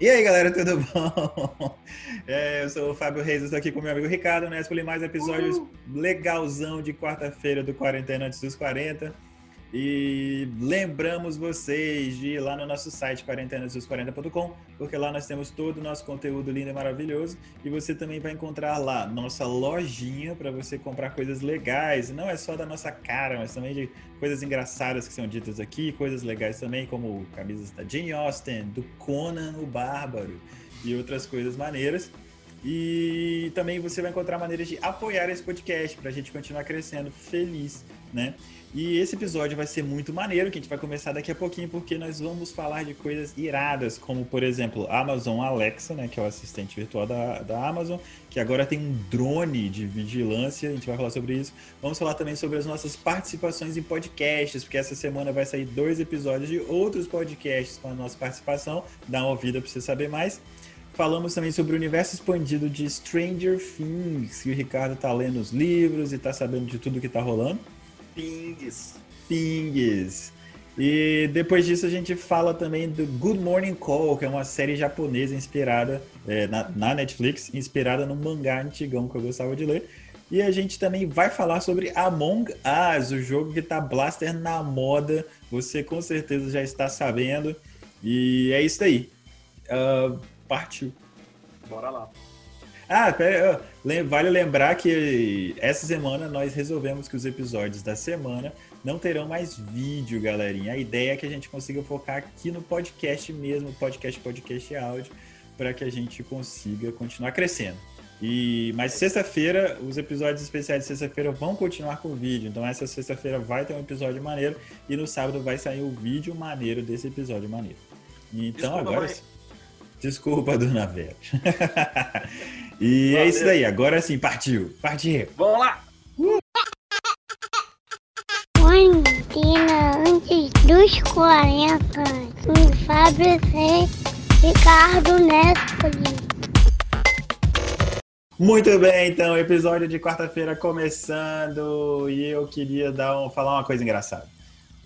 E aí, galera, tudo bom? É, eu sou o Fábio Reis, estou aqui com meu amigo Ricardo Nespoli, mais episódios legalzão de quarta-feira do Quarentena Antes dos 40. E lembramos vocês de ir lá no nosso site quarentenados40.com, porque lá nós temos todo o nosso conteúdo lindo e maravilhoso. E você também vai encontrar lá nossa lojinha para você comprar coisas legais. Não é só da nossa cara, mas também de coisas engraçadas que são ditas aqui, coisas legais também, como camisas da Jane Austen, do Conan o Bárbaro e outras coisas maneiras. E também você vai encontrar maneiras de apoiar esse podcast para a gente continuar crescendo feliz, né? E esse episódio vai ser muito maneiro, que a gente vai começar daqui a pouquinho, porque nós vamos falar de coisas iradas, como, por exemplo, Amazon Alexa, né, que é o assistente virtual da, da Amazon, que agora tem um drone de vigilância, a gente vai falar sobre isso. Vamos falar também sobre as nossas participações em podcasts, porque essa semana vai sair dois episódios de outros podcasts com a nossa participação. Dá uma ouvida para você saber mais. Falamos também sobre o universo expandido de Stranger Things, que o Ricardo tá lendo os livros e tá sabendo de tudo que tá rolando. Pings. Pings. E depois disso a gente fala também do Good Morning Call, que é uma série japonesa inspirada é, na, na, Netflix, inspirada num mangá antigão que eu gostava de ler. E a gente também vai falar sobre Among Us, o jogo que tá blaster na moda. Você com certeza já está sabendo. E é isso aí. Uh, partiu. Bora lá. Ah, pera, vale lembrar que essa semana nós resolvemos que os episódios da semana não terão mais vídeo, galerinha. A ideia é que a gente consiga focar aqui no podcast mesmo, podcast, podcast áudio, para que a gente consiga continuar crescendo. E mas sexta-feira, os episódios especiais de sexta-feira vão continuar com vídeo. Então essa sexta-feira vai ter um episódio maneiro e no sábado vai sair o vídeo maneiro desse episódio maneiro. Então Desculpa, agora mãe. Desculpa, dona Vera. E Valeu. é isso daí, agora sim, partiu. Partiu. Vamos lá! Uh! Quarentena antes dos 40. Com Fábio C. Ricardo Nespoli. Muito bem, então, episódio de quarta-feira começando e eu queria dar um, falar uma coisa engraçada.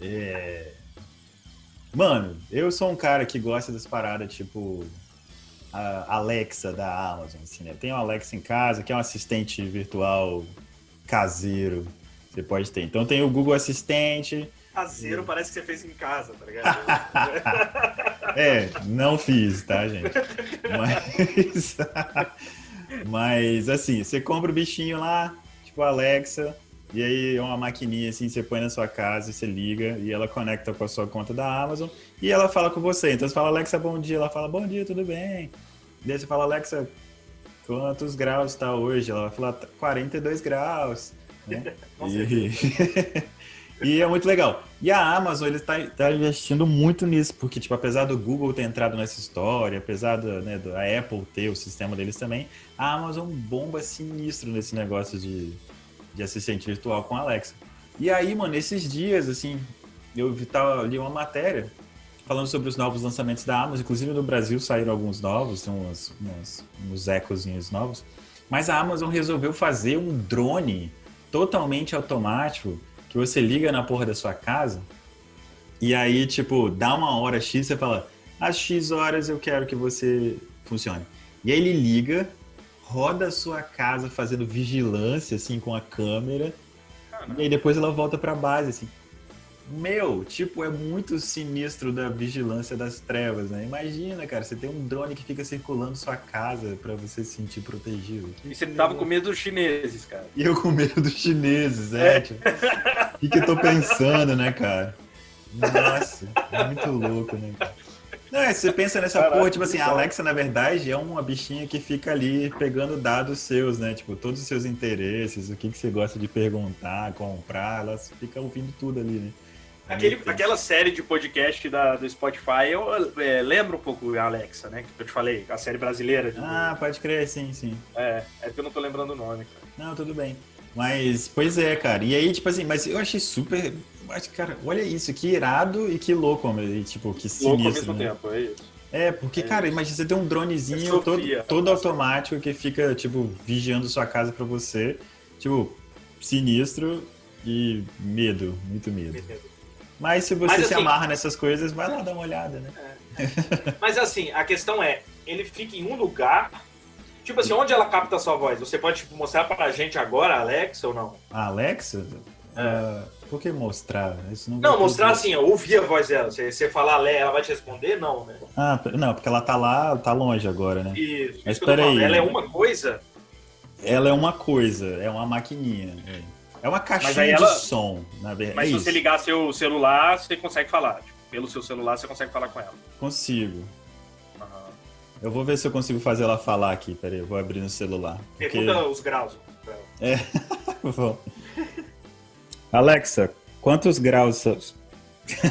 É... Mano, eu sou um cara que gosta das paradas tipo a Alexa da Amazon. Assim, né? Tem o Alexa em casa, que é um assistente virtual caseiro. Você pode ter. Então tem o Google Assistente. Caseiro parece que você fez em casa, tá ligado? é, não fiz, tá, gente? Mas, mas assim, você compra o bichinho lá, tipo Alexa, e aí é uma maquininha assim, você põe na sua casa, você liga e ela conecta com a sua conta da Amazon e ela fala com você. Então você fala, Alexa, bom dia. Ela fala, bom dia, tudo bem? E aí você fala, Alexa, quantos graus está hoje? Ela vai falar, 42 graus. Né? e... e é muito legal. E a Amazon, ele está tá investindo muito nisso, porque, tipo, apesar do Google ter entrado nessa história, apesar da, né, da Apple ter o sistema deles também, a Amazon bomba sinistro nesse negócio de de assistente virtual com a Alexa. E aí, mano, esses dias, assim, eu tava, li uma matéria falando sobre os novos lançamentos da Amazon. Inclusive no Brasil saíram alguns novos, tem umas, umas, uns ecozinhos novos. Mas a Amazon resolveu fazer um drone totalmente automático que você liga na porra da sua casa e aí, tipo, dá uma hora X, você fala, às X horas eu quero que você funcione. E aí ele liga, roda a sua casa fazendo vigilância, assim, com a câmera. Caramba. E aí depois ela volta pra base, assim. Meu, tipo, é muito sinistro da vigilância das trevas, né? Imagina, cara, você tem um drone que fica circulando sua casa para você se sentir protegido. E você tava com medo dos chineses, cara. E eu com medo dos chineses, é. é. Tipo, o que, que eu tô pensando, né, cara? Nossa, é muito louco, né, cara? Não, é, você pensa nessa Caraca, porra, tipo assim, a Alexa, na verdade, é uma bichinha que fica ali pegando dados seus, né? Tipo, todos os seus interesses, o que, que você gosta de perguntar, comprar, ela fica ouvindo tudo ali, né? Aquele, aquela série de podcast da, do Spotify, eu é, lembro um pouco a Alexa, né? Que eu te falei, a série brasileira. De... Ah, pode crer, sim, sim. É, é que eu não tô lembrando o nome, cara. Não, tudo bem. Mas, pois é, cara. E aí, tipo assim, mas eu achei super mas, cara, olha isso, que irado e que louco, e, tipo, que sinistro. Louco ao mesmo né? tempo, é isso. É, porque, é cara, imagina você ter um dronezinho é todo, todo automático que fica, tipo, vigiando sua casa pra você. Tipo, sinistro e medo, muito medo. Mas se você Mas, se assim- amarra nessas coisas, vai lá dar uma olhada, né? Mas assim, a questão é, ele fica em um lugar. Tipo assim, onde ela capta a sua voz? Você pode tipo, mostrar pra gente agora, Alex, ou não? A Alexa? É. ah, por que mostrar? Isso não, Não, mostrar fazer. assim, ó, ouvir a voz dela. Você, você falar Lé, ela vai te responder? Não, né? Ah, não, porque ela tá lá, tá longe agora, né? Isso, Mas isso peraí. Ela é uma coisa. Ela é uma coisa, é uma maquininha. É, É uma caixinha aí de ela- som, na verdade. Mas é se isso. você ligar seu celular, você consegue falar. Tipo, pelo seu celular, você consegue falar com ela. Consigo. Aham. Eu vou ver se eu consigo fazer ela falar aqui. Peraí, eu vou abrir no celular. Porque... Pergunta os graus. pra ela. Vou. Alexa, quantos graus são?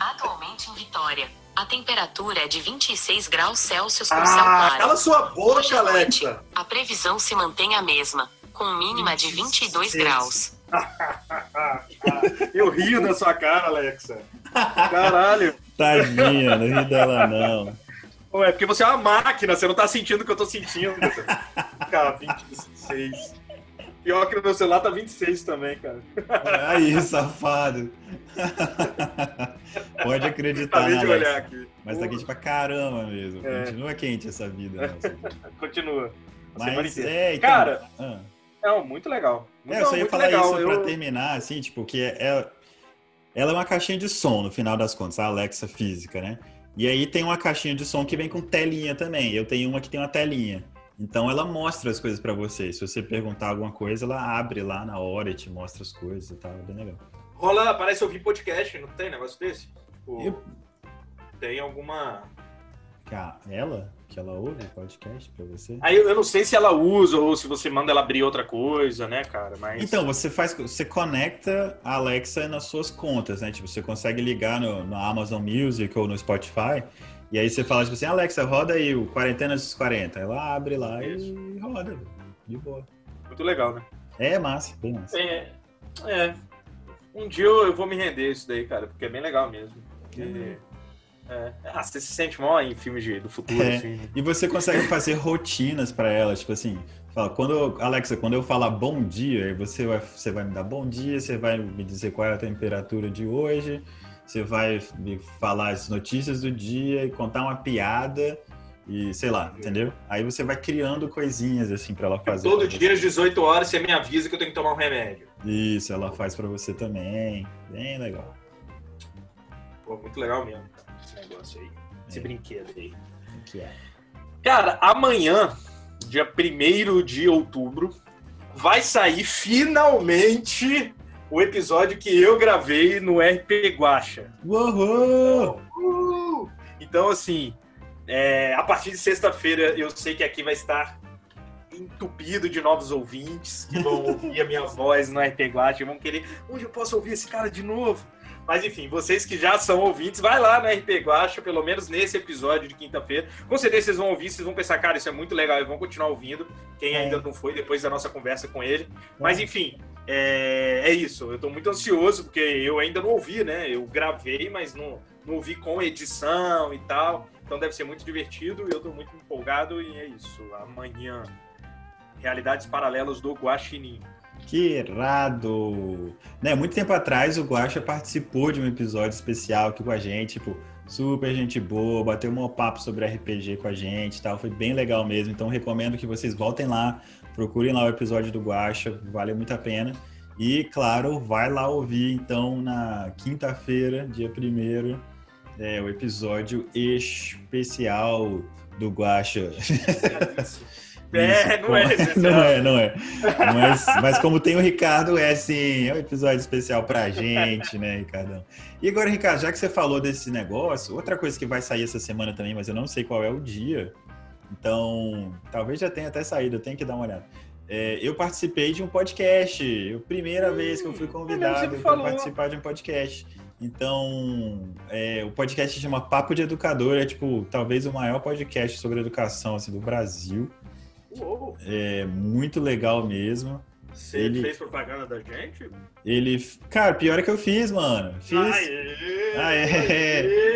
Atualmente em Vitória, a temperatura é de 26 graus Celsius com céu Ah, claro. cala sua Hoje boca, noite, Alexa. a previsão se mantém a mesma, com mínima de 22 26. graus. Eu rio da sua cara, Alexa. Caralho. Tadinha, não ri dela não. Ué, porque você é uma máquina, você não tá sentindo o que eu tô sentindo. Cara, 26. Pior que no meu celular tá 26 também, cara. Aí, safado. Pode acreditar, Acabei né, de olhar aqui. Mas tá quente pra caramba mesmo. É. Continua quente essa vida nossa. Continua. A semana Mas, é, então... Cara, ah. Não, muito legal. Muito, É, eu só ia falar legal. isso eu... pra terminar, assim, tipo, que é, é- ela é uma caixinha de som, no final das contas, a Alexa física, né? E aí tem uma caixinha de som que vem com telinha também. Eu tenho uma que tem uma telinha. Então ela mostra as coisas pra você. Se você perguntar alguma coisa, ela abre lá na hora e te mostra as coisas e tal. É bem legal. Rola, parece ouvir podcast, não tem negócio desse? Tipo, Eu- Tem alguma. Ela, que ela ouve podcast pra você? Aí eu eu não sei se ela usa ou se você manda ela abrir outra coisa, né, cara? Mas. Então, você faz, você conecta a Alexa nas suas contas, né? Tipo, você consegue ligar no, no Amazon Music ou no Spotify, e aí você fala, tipo assim, Alexa, roda aí o Quarentena dos 40. Ela abre lá e roda, de boa. Muito legal, né? É massa, bem massa. É. É. Um dia eu, vou me render isso daí, cara, porque é bem legal mesmo. Porque, é. Ah, você se sente mal em filmes de, do futuro, É. assim. E você consegue fazer rotinas pra ela, tipo assim, fala, quando Alexa, quando eu falar bom dia, aí você vai, você vai me dar bom dia, você vai me dizer qual é a temperatura de hoje, você vai me falar as notícias do dia e contar uma piada e sei lá, entendeu? Aí você vai criando coisinhas assim pra ela fazer. Todo dia às 18 horas você me avisa que eu tenho que tomar um remédio. Isso, ela faz pra você também. Bem legal. Pô, muito legal mesmo, esse negócio aí. Esse É. brinquedo aí. O que é? Cara, amanhã, dia 1 de outubro, vai sair finalmente o episódio que eu gravei no RP Guacha. Então, assim, é, a partir de sexta-feira eu sei que aqui vai estar entupido de novos ouvintes que vão ouvir a minha voz no RP Guacha e vão querer, onde eu posso ouvir esse cara de novo? Mas enfim, vocês que já são ouvintes, vai lá no RP Guacha, pelo menos nesse episódio de quinta-feira. Com certeza vocês vão ouvir, vocês vão pensar, cara, isso é muito legal e vão continuar ouvindo. Quem É. ainda não foi, depois da nossa conversa com ele. Mas enfim, é, é isso. Eu tô muito ansioso, porque eu ainda não ouvi, né? Eu gravei, mas não, não ouvi com edição e tal. Então deve ser muito divertido eu tô muito empolgado e é isso. Amanhã, Realidades Paralelas do Guaxinim. Que irado! Né, muito tempo atrás o Guaxa participou de um episódio especial aqui com a gente, tipo, super gente boa, bateu um papo sobre RPG com a gente tal, foi bem legal mesmo. Então recomendo que vocês voltem lá, procurem lá o episódio do Guaxa, valeu muito a pena. E claro, vai lá ouvir então na quinta-feira, dia 1 é, o episódio especial do Guaxa. É, Isso, não é especial. Não é, não é. Mas, mas como tem o Ricardo, é sim, é um episódio especial pra gente, né, Ricardão? E agora, Ricardo, já que você falou desse negócio, outra coisa que vai sair essa semana também, mas eu não sei qual é o dia, então talvez já tenha até saído, eu tenho que dar uma olhada. É, eu participei de um podcast, a primeira vez que eu fui convidado para participar de um podcast. Então, é, o podcast chama Papo de Educador, é tipo, talvez o maior podcast sobre educação assim, do Brasil. Uou, É muito legal mesmo. você Ele- fez propaganda da gente? Ele. Cara, pior é que eu fiz, mano. Fiz. Aê, Aê. aê.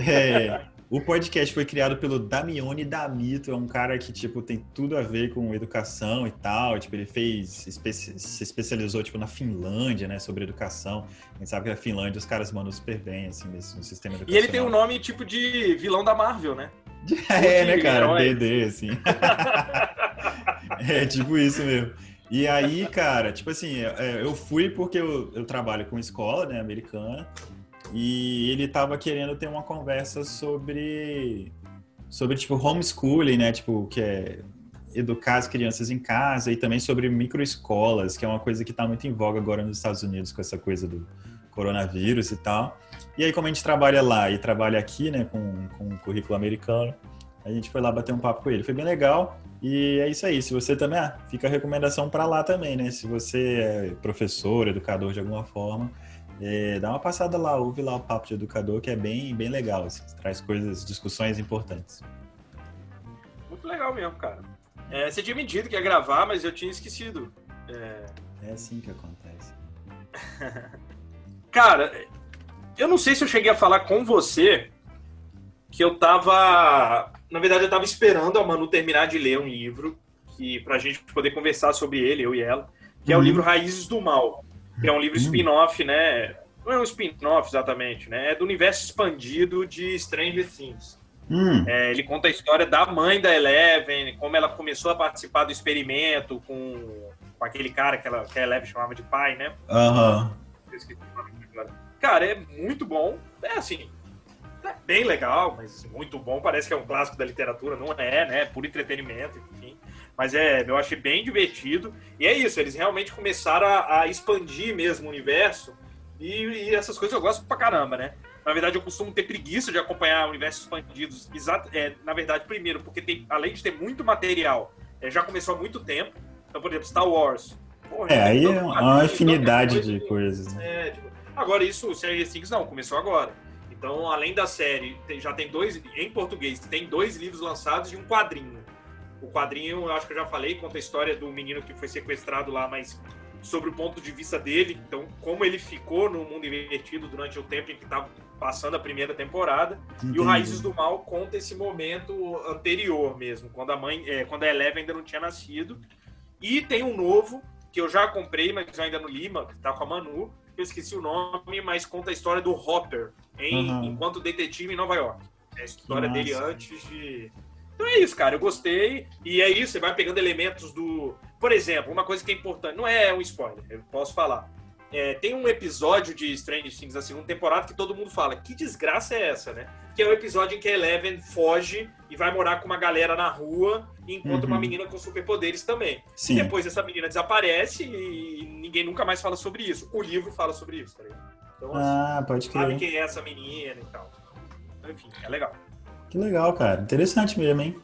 É, O podcast foi criado pelo Damione Damito, é um cara que, tipo, tem tudo a ver com educação e tal. Tipo, ele fez, se especializou, tipo, na Finlândia, né, sobre educação. A gente sabe que na Finlândia os caras mandam super bem, assim, no sistema educacional. E ele tem um nome, tipo, de vilão da Marvel, né? é, né, cara? DD, assim. é, tipo isso mesmo. E aí, cara, tipo assim, é, eu fui porque eu, eu trabalho com escola, né, americana, e ele tava querendo ter uma conversa sobre, sobre tipo, homeschooling, né, tipo, que é educar as crianças em casa, e também sobre microescolas, que é uma coisa que tá muito em voga agora nos Estados Unidos com essa coisa do coronavírus e tal. E aí, como a gente trabalha lá e trabalha aqui, né, com, com um currículo americano, a gente foi lá bater um papo com ele. Foi bem legal. E é isso aí. Se você também, ah, fica a recomendação para lá também, né? Se você é professor, educador de alguma forma, é, dá uma passada lá, ouve lá o papo de educador, que é bem, bem legal. Assim, traz coisas, discussões importantes. Muito legal mesmo, cara. É, você tinha me dito que ia gravar, mas eu tinha esquecido. É, é assim que acontece. cara, eu não sei se eu cheguei a falar com você que eu tava na verdade, eu estava esperando a Manu terminar de ler um livro que para a gente poder conversar sobre ele, eu e ela, que é o uhum. livro Raízes do Mal, que é um livro uhum. spin-off, né? Não é um spin-off exatamente, né? É do universo expandido de Stranger Things. Hum. É, ele conta a história da mãe da Eleven, como ela começou a participar do experimento com, com aquele cara que, ela, que a Eleven chamava de pai, né? Aham. Uhum. Cara, é muito bom. É assim, é bem legal, mas muito bom. Parece que é um clássico da literatura, não é, né? Por entretenimento. Mas é, eu achei bem divertido. E é isso, eles realmente começaram a, a expandir mesmo o universo. E, e, essas coisas eu gosto pra caramba, né? Na verdade, eu costumo ter preguiça de acompanhar universos expandidos. Exato, é, na verdade, primeiro, porque tem, além de ter muito material, é, já começou há muito tempo. Então, por exemplo, Star Wars. Porra, é, aí é uma infinidade de coisas. Né? É, tipo, agora, isso, Stranger Things não, começou agora. Então, além da série, já tem dois, em português, tem dois livros lançados e um quadrinho. O quadrinho, eu acho que eu já falei, conta a história do menino que foi sequestrado lá, mas sobre o ponto de vista dele. Então, como ele ficou no mundo invertido durante o tempo em que estava passando a primeira temporada. Entendi. E o Raízes do Mal conta esse momento anterior mesmo, quando a mãe, é, quando a Eleven ainda não tinha nascido. E tem um novo que eu já comprei, mas eu ainda não li, que tá com a Manu, eu esqueci o nome, mas conta a história do Hopper em, uhum. enquanto detetive em Nova York. É a história dele antes de. Então é isso, cara. Eu gostei. E é isso, você vai pegando elementos do. Por exemplo, uma coisa que é importante, não é um spoiler, eu posso falar. É, tem um episódio de Strange Things da segunda temporada que todo mundo fala: que desgraça é essa, né? Que é o episódio em que a Eleven foge e vai morar com uma galera na rua e encontra uhum. uma menina com superpoderes também. Sim. E depois essa menina desaparece e ninguém nunca mais fala sobre isso. O livro fala sobre isso, tá ligado? Então, ah, assim, pode crer. Sabe quem é essa menina e tal. Enfim, é legal. Que legal, cara. Interessante mesmo, hein?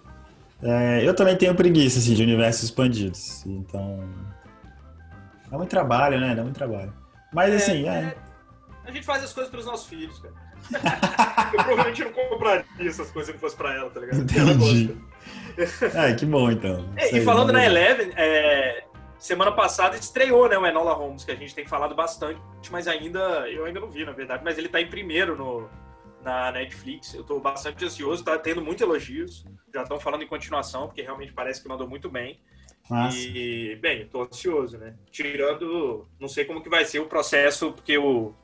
É, eu também tenho preguiça assim, de universos expandidos. Então, Dá muito trabalho, né? Dá muito trabalho. Mas é, assim, é... é... A gente faz as coisas para os nossos filhos, cara. eu provavelmente não compraria essas coisas se não fosse pra ela, tá ligado? Entendi. ah, que bom, então. É, e falando na Eleven, é, semana passada estreou, né, o Enola Holmes, que a gente tem falado bastante, mas ainda, eu ainda não vi, na verdade, mas ele tá em primeiro no, na Netflix. Eu tô bastante ansioso, tá tendo muitos elogios. Já estão falando em continuação, porque realmente parece que mandou muito bem. Nossa. E, bem, estou ansioso, né? Tirando, não sei como que vai ser o processo, porque o,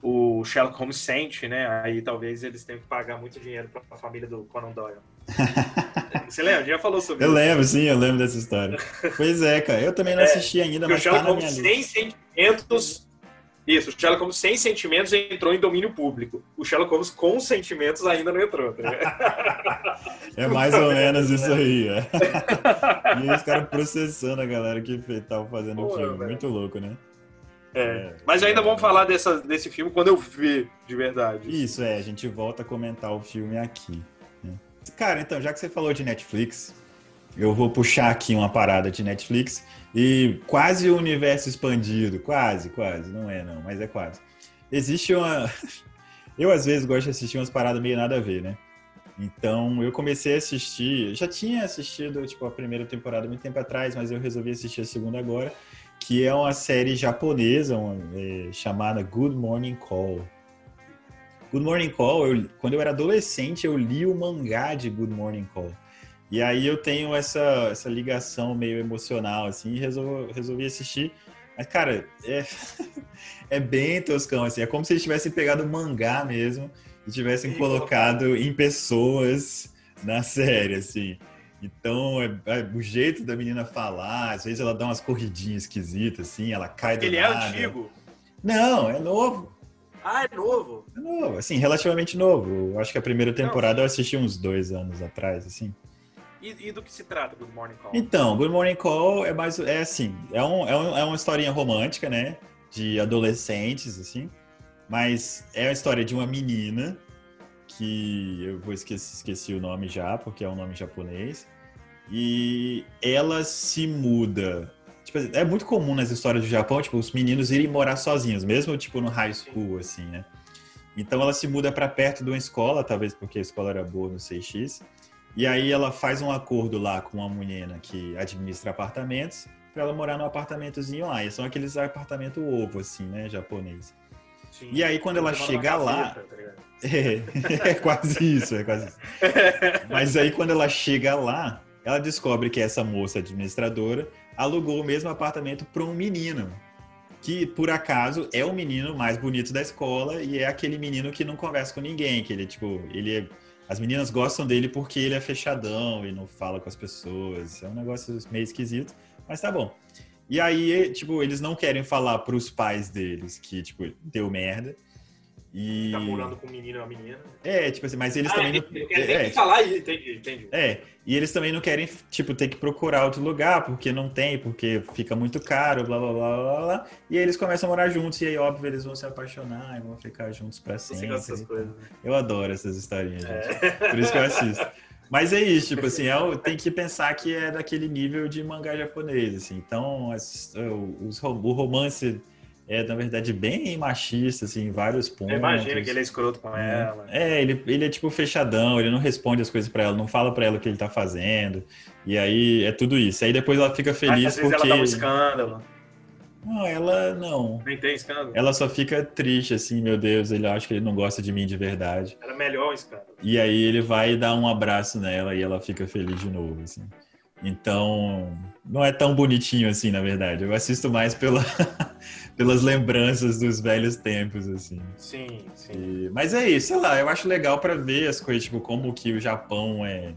o Sherlock Holmes sente, né? Aí talvez eles tenham que pagar muito dinheiro para a família do Conan Doyle. Você lembra? Já falou sobre eu isso. Eu lembro, sim, eu lembro dessa história. pois é, cara. Eu também não é, assisti ainda, mas o Sherlock tá Holmes sem sentimentos isso, o Sherlock Holmes sem sentimentos entrou em domínio público. O Sherlock Holmes com sentimentos ainda não entrou. Tá é mais ou menos isso aí. É. E os caras processando a galera que tava fazendo o filme. Muito louco, né? É. é. Mas ainda vamos falar dessa, desse filme quando eu ver de verdade. Isso, é. A gente volta a comentar o filme aqui. Né? Cara, então, já que você falou de Netflix, eu vou puxar aqui uma parada de Netflix e quase o universo expandido, quase, quase, não é não, mas é quase. Existe uma. Eu às vezes gosto de assistir umas paradas meio nada a ver, né? Então eu comecei a assistir, já tinha assistido tipo a primeira temporada muito tempo atrás, mas eu resolvi assistir a segunda agora, que é uma série japonesa uma, é, chamada Good Morning Call. Good Morning Call, eu, quando eu era adolescente, eu li o mangá de Good Morning Call. E aí eu tenho essa, essa ligação meio emocional, assim, e resolvi, resolvi assistir. Mas, cara, é, é bem toscão, assim. É como se eles tivessem pegado mangá mesmo e tivessem colocado em pessoas na série, assim. Então, é, é, o jeito da menina falar, às vezes ela dá umas corridinhas esquisitas, assim, ela cai do Ele é nada. antigo? Não, é novo. Ah, é novo. É novo, assim, relativamente novo. Eu acho que a primeira temporada eu assisti uns dois anos atrás, assim. E, e do que se trata Good Morning Call? Então, Good Morning Call é mais, é assim, é, um, é, um, é uma historinha romântica, né, de adolescentes, assim, mas é a história de uma menina que eu vou esqueci, esqueci o nome já, porque é um nome japonês, e ela se muda. Tipo, é muito comum nas histórias do Japão, tipo, os meninos irem morar sozinhos, mesmo tipo no high school, assim, né? Então ela se muda para perto de uma escola, talvez porque a escola era boa no 6X, e aí ela faz um acordo lá com uma menina que administra apartamentos para ela morar num apartamentozinho lá. E são aqueles apartamento ovo, assim, né, japonês. Sim. E aí quando ela chega lá, é, é quase isso, é quase isso. Mas aí quando ela chega lá, ela descobre que essa moça administradora alugou o mesmo apartamento para um menino. Que por acaso é o menino mais bonito da escola e é aquele menino que não conversa com ninguém, que ele tipo, ele é- as meninas gostam dele porque ele é fechadão e não fala com as pessoas. É um negócio meio esquisito, mas tá bom. E aí, tipo, eles não querem falar pros pais deles que, tipo, deu merda. E Tá morando com um menino e uma menina. é, tipo assim, mas eles ah, também não ele quer ter é, que falar isso, entendi, entendi. é, e eles também não querem, tipo, ter que procurar outro lugar, porque não tem, porque fica muito caro, blá, blá, blá, blá, blá. E aí eles começam a morar juntos, e aí, óbvio, eles vão se apaixonar e vão ficar juntos pra sempre. e tal. coisas. né? Eu adoro essas historinhas, gente. É. Por isso que eu assisto. Mas é isso, tipo assim, é tem que pensar que é daquele nível de mangá japonês, assim. Então, as- o romance é, na verdade, bem machista, assim, em vários pontos. Eu imagino que ele é escroto com É. ela. É, ele, ele é tipo fechadão, ele não responde as coisas pra ela, não fala pra ela o que ele tá fazendo. E aí é tudo isso. Aí depois ela fica Mas, feliz às vezes porque. ela dá um escândalo. Não, ela não. Nem tem escândalo. Ela só fica triste, assim, meu Deus, ele acha que ele não gosta de mim de verdade. Era melhor um escândalo. E aí ele vai dar um abraço nela e ela fica feliz de novo, assim. Então, não é tão bonitinho assim, na verdade. Eu assisto mais pela, pelas lembranças dos velhos tempos, assim. Sim, sim. E- mas é isso, sei lá, eu acho legal pra ver as coisas, tipo, como que o Japão é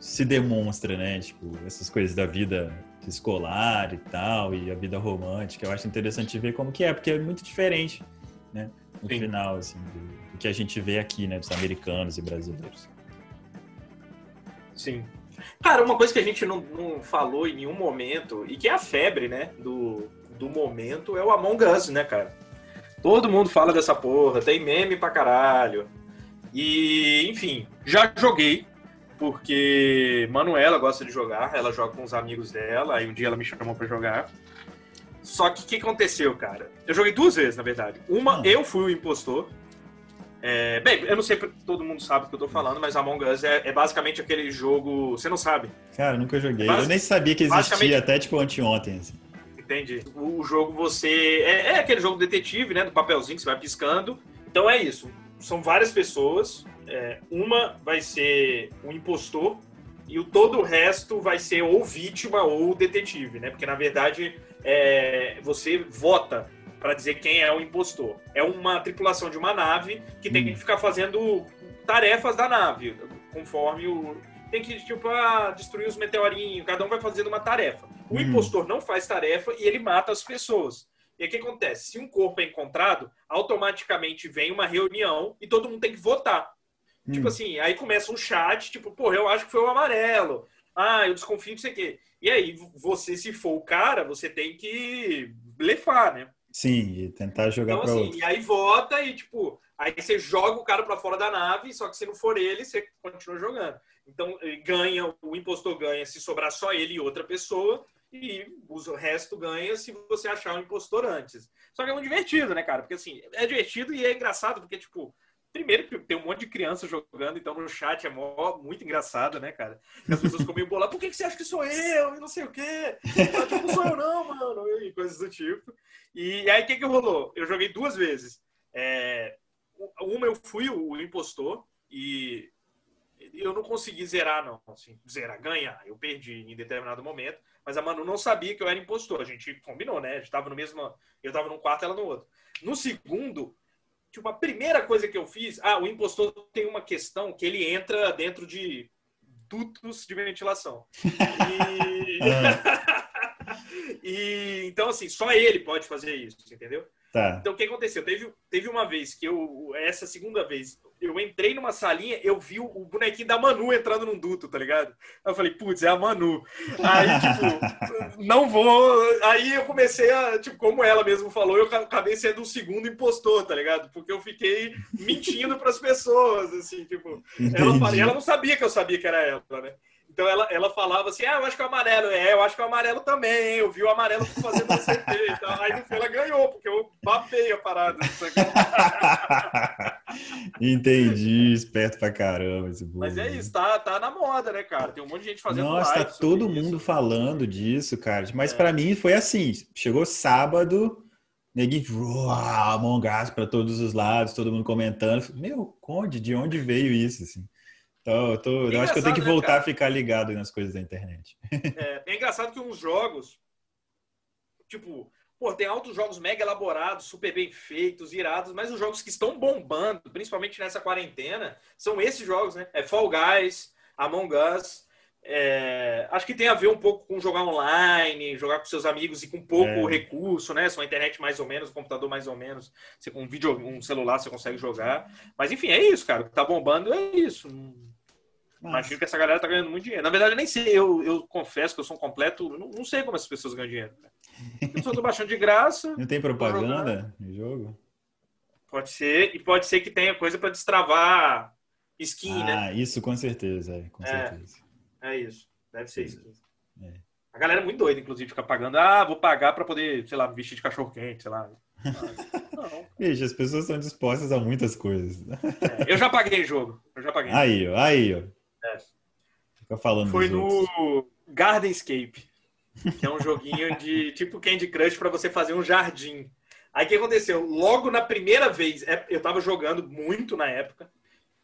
se demonstra, né? Tipo, essas coisas da vida escolar e tal, e a vida romântica. Eu acho interessante ver como que é, porque é muito diferente, né? No Sim. final, assim, do, do que a gente vê aqui, né? Dos americanos e brasileiros. Sim. Cara, uma coisa que a gente não, não falou em nenhum momento, e que é a febre, né, do, do momento, é o Among Us, né, cara? Todo mundo fala dessa porra, tem meme pra caralho. E, enfim, já joguei, porque Manuela gosta de jogar, ela joga com os amigos dela, aí um dia ela me chamou pra jogar. Só que o que aconteceu, cara? Eu joguei duas vezes, na verdade. Uma, Ah. eu fui o impostor. É, bem, eu não sei se todo mundo sabe o que eu tô falando, mas Among Us é, é basicamente aquele jogo. Você não sabe, Cara, nunca joguei. Basi- eu nem sabia que existia basicamente- até, tipo, anteontem, assim. Entende? O, o jogo você. É, é aquele jogo detetive, né? Do papelzinho que você vai piscando. Então é isso. São várias pessoas. é, uma vai ser o impostor e o todo o resto vai ser ou vítima ou detetive, né? Porque na verdade é, você vota para dizer quem é o impostor. É uma tripulação de uma nave que tem Hum. que ficar fazendo tarefas da nave, conforme o. Tem que, tipo, ah, destruir os meteorinhos, cada um vai fazendo uma tarefa. O Hum. impostor não faz tarefa e ele mata as pessoas. E o que acontece? Se um corpo é encontrado, automaticamente vem uma reunião e todo mundo tem que votar. Tipo Hum. assim, aí começa um chat, tipo, porra, eu acho que foi o amarelo. Ah, eu desconfio que sei o quê. E aí, você, se for o cara, você tem que blefar, né? Sim, e tentar jogar Então, pra assim, outro. e aí vota e, tipo, aí você joga o cara pra fora da nave, só que se não for ele, você continua jogando. Então, eh, ganha, o impostor ganha se sobrar só ele e outra pessoa, e o resto ganha se você achar o impostor antes. Só que é muito divertido, né, cara? Porque, assim, é divertido e é engraçado, porque, tipo, primeiro que tem um monte de criança jogando, então no chat é mó, muito engraçado, né, cara? E as pessoas meio boladas, por que, que você acha que sou eu? E não sei o quê. Ah, tipo, não sou eu não, mano. E coisas do tipo. E aí, o que que rolou? Eu joguei duas vezes. É, uma eu fui o impostor e eu não consegui zerar, não. Assim, zerar, ganhar. Eu perdi em determinado momento, mas a Manu não sabia que eu era impostor. A gente combinou, né? A gente tava no mesmo. Eu tava num quarto, ela no outro. No segundo, tipo, a primeira coisa que eu fiz. Ah, o impostor tem uma questão que ele entra dentro de dutos de ventilação. E... e então, assim, só ele pode fazer isso, entendeu? Tá. Então, o que aconteceu? Teve, teve uma vez que eu, essa segunda vez, eu entrei numa salinha, eu vi o, bonequinho da Manu entrando num duto, tá ligado? Aí eu falei, putz, é a Manu. Aí, tipo, não vou. Aí eu comecei a, tipo, como ela mesmo falou, eu acabei sendo o segundo impostor, tá ligado? Porque eu fiquei mentindo pras pessoas, assim, tipo. Ela, ela não sabia que eu sabia que era ela, né? Então ela, ela falava assim: Ah, eu acho que é o amarelo. É, eu acho que é o amarelo também, hein? Eu vi o amarelo fazendo o CT. Então, aí no fim ela ganhou, porque eu babei a parada. Entendi, esperto pra caramba esse burro. Mas é isso, tá, tá na moda, né, cara? Tem um monte de gente fazendo Nossa, tá todo mundo isso. falando disso, cara. Mas é. para mim foi assim: chegou sábado, neguinho, Among Us pra todos os lados, todo mundo comentando. Meu, Conde, de onde veio isso? Assim? Eu, tô, é eu acho que eu tenho que né, voltar né, a ficar ligado nas coisas da internet. É, é engraçado que uns jogos, tipo, pô, tem altos jogos mega elaborados, super bem feitos, irados, mas os jogos que estão bombando, principalmente nessa quarentena, são esses jogos, né? É Fall Guys, Among Us. É, acho que tem a ver um pouco com jogar online, jogar com seus amigos e com pouco é. recurso, né? Sua internet mais ou menos, computador mais ou menos, você com um vídeo, um celular você consegue jogar. Mas enfim, é isso, cara. O que tá bombando é isso. Imagino que essa galera tá ganhando muito dinheiro. Na verdade, eu nem sei, eu, eu confesso que eu sou um completo. Não, não sei como essas pessoas ganham dinheiro. Eu só tô baixando de graça. Não tem propaganda no jogo? Pode ser, e pode ser que tenha coisa para destravar skin, ah, né? Ah, isso com certeza, é, com é, certeza. É isso, deve ser isso. É. A galera é muito doida, inclusive, fica pagando. Ah, vou pagar para poder, sei lá, vestir de cachorro quente, sei lá. Não. Veja, as pessoas são dispostas a muitas coisas. É, eu já paguei jogo. Eu já paguei. Aí, ó, aí, ó. É. Fica falando Foi no. Gardenscape, que é um joguinho de tipo Candy Crush para você fazer um jardim. Aí o que aconteceu? Logo na primeira vez, é, eu tava jogando muito na época,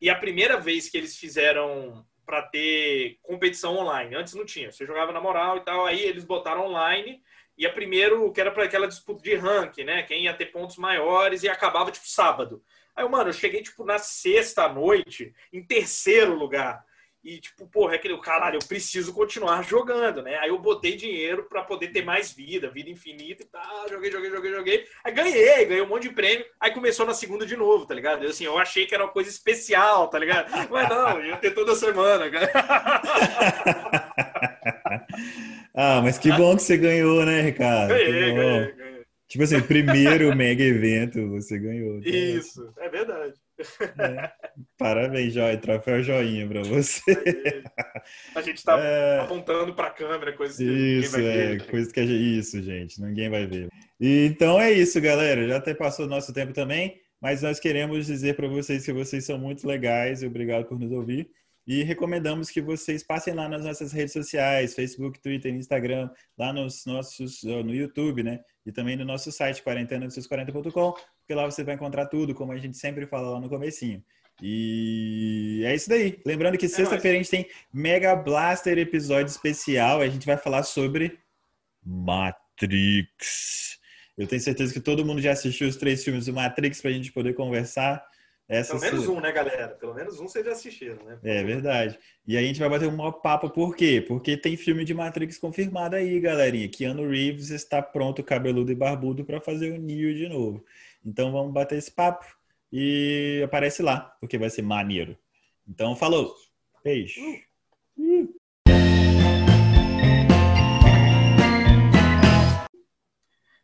e a primeira vez que eles fizeram para ter competição online, antes não tinha, você jogava na moral e tal, aí eles botaram online, e a primeiro, que era para aquela disputa de ranking, né? Quem ia ter pontos maiores e acabava tipo sábado. Aí, mano, eu cheguei tipo na sexta noite, em terceiro lugar. E, tipo, porra, é aquele caralho, eu preciso continuar jogando, né? Aí eu botei dinheiro para poder ter mais vida, vida infinita e tal. Joguei, joguei, joguei, joguei. Aí ganhei, ganhei um monte de prêmio. Aí começou na segunda de novo, tá ligado? Eu, assim, eu achei que era uma coisa especial, tá ligado? Mas não, ia ter toda semana, cara. ah, mas que bom que você ganhou, né, Ricardo? Ganhei, ganhei, ganhei. Tipo assim, primeiro mega evento você ganhou. Tá? Isso, é verdade. É. Parabéns, Joia. Troféu joinha pra você. A gente tá é... apontando pra câmera, coisas que isso, ninguém vai é, ver. Coisas que a gente... Isso, gente, ninguém vai ver. Então é isso, galera. Já até passou o nosso tempo também, mas nós queremos dizer para vocês que vocês são muito legais e obrigado por nos ouvir. E recomendamos que vocês passem lá nas nossas redes sociais, Facebook, Twitter, Instagram, lá nos nossos, no YouTube, né? E também no nosso site, quarentena40.com, porque lá você vai encontrar tudo, como a gente sempre fala lá no comecinho. E é isso daí. Lembrando que é sexta-feira a gente tem Mega Blaster episódio especial. A gente vai falar sobre Matrix. Eu tenho certeza que todo mundo já assistiu os três filmes do Matrix para a gente poder conversar. Essa Pelo menos um, né, galera? Pelo menos um vocês já assistiram, né? É verdade. E aí a gente vai bater um maior papo, por quê? Porque tem filme de Matrix confirmado aí, galerinha. Keanu Reeves está pronto, cabeludo e barbudo, para fazer o Neo de novo. Então vamos bater esse papo e aparece lá, porque vai ser maneiro. Então, falou. Beijo. Uh.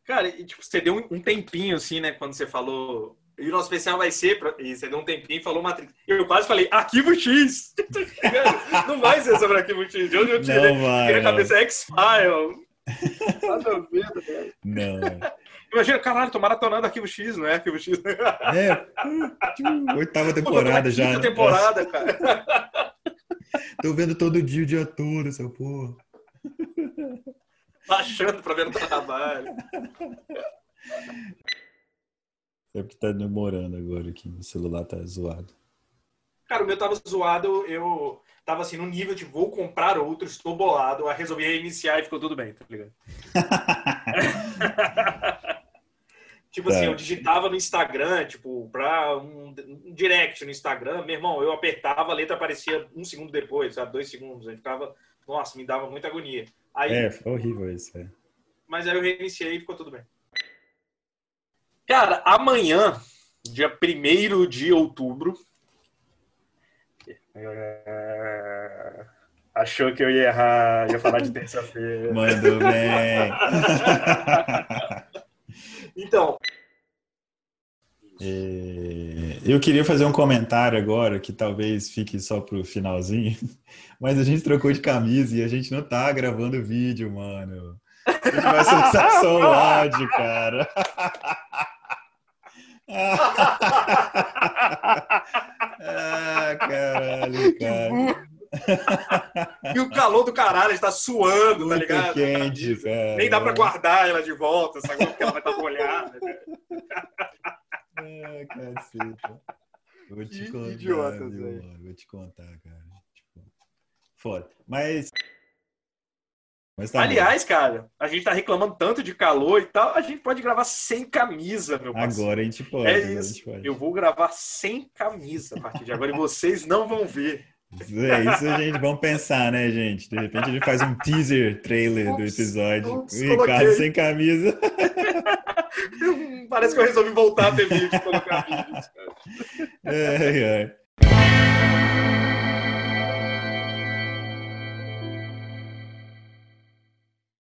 Cara, e, tipo, você deu um tempinho, assim, né, quando você falou e o nosso especial vai ser, pra... e você deu um tempinho e falou Matrix. Eu quase falei, Arquivo X! não vai ser sobre Arquivo X. De onde eu tirei? Não vai, na cabeça X-File. Nada Não. Imagina, caralho, tô maratonando Arquivo X, não é Arquivo X? É. Oitava temporada já. Quinta né? temporada, cara. Tô vendo todo dia o dia todo essa porra. Baixando pra ver no trabalho. É porque tá demorando agora aqui. O celular tá zoado. Cara, o meu tava zoado, eu tava assim, no nível de vou comprar outro, estou bolado, aí resolvi reiniciar e ficou tudo bem, tá ligado? tipo assim, eu digitava no Instagram, tipo, pra um, um direct no Instagram, meu irmão, eu apertava, a letra aparecia um segundo depois, sabe? Dois segundos. Aí ficava, nossa, me dava muita agonia. Aí, É, foi horrível isso. É. Mas aí eu reiniciei e ficou tudo bem. Cara, amanhã, dia 1 de outubro. É, Achou que eu ia errar, ia falar de terça-feira. Mandou bem. Então, É, Eu queria fazer um comentário agora, que talvez fique só pro finalzinho, mas a gente trocou de camisa e a gente não tá gravando vídeo, mano. A gente vai soltar só o áudio, cara. Ah, caralho, cara. e o calor do caralho está suando, tá ligado? quente, cara. Nem dá pra guardar ela de volta, sabe? Porque ela vai estar molhada. né? Ah, caceta. Vou te Que contar, idiotas, velho. mano? Vou te contar, cara. Tipo, foda. Mas. Mas tá bom. Aliás, cara, a gente tá reclamando tanto de calor e tal, a gente pode gravar sem camisa, meu parceiro. Agora a gente pode. É isso. gente pode. Eu vou gravar sem camisa a partir de agora e vocês não vão ver. É isso a gente vamos pensar, né, gente? De repente a gente faz um teaser trailer do Ups, episódio. ups, o Ricardo coloquei. sem camisa. Parece que eu resolvi voltar a ter vídeo e colocar vídeos, cara. Ai, ai.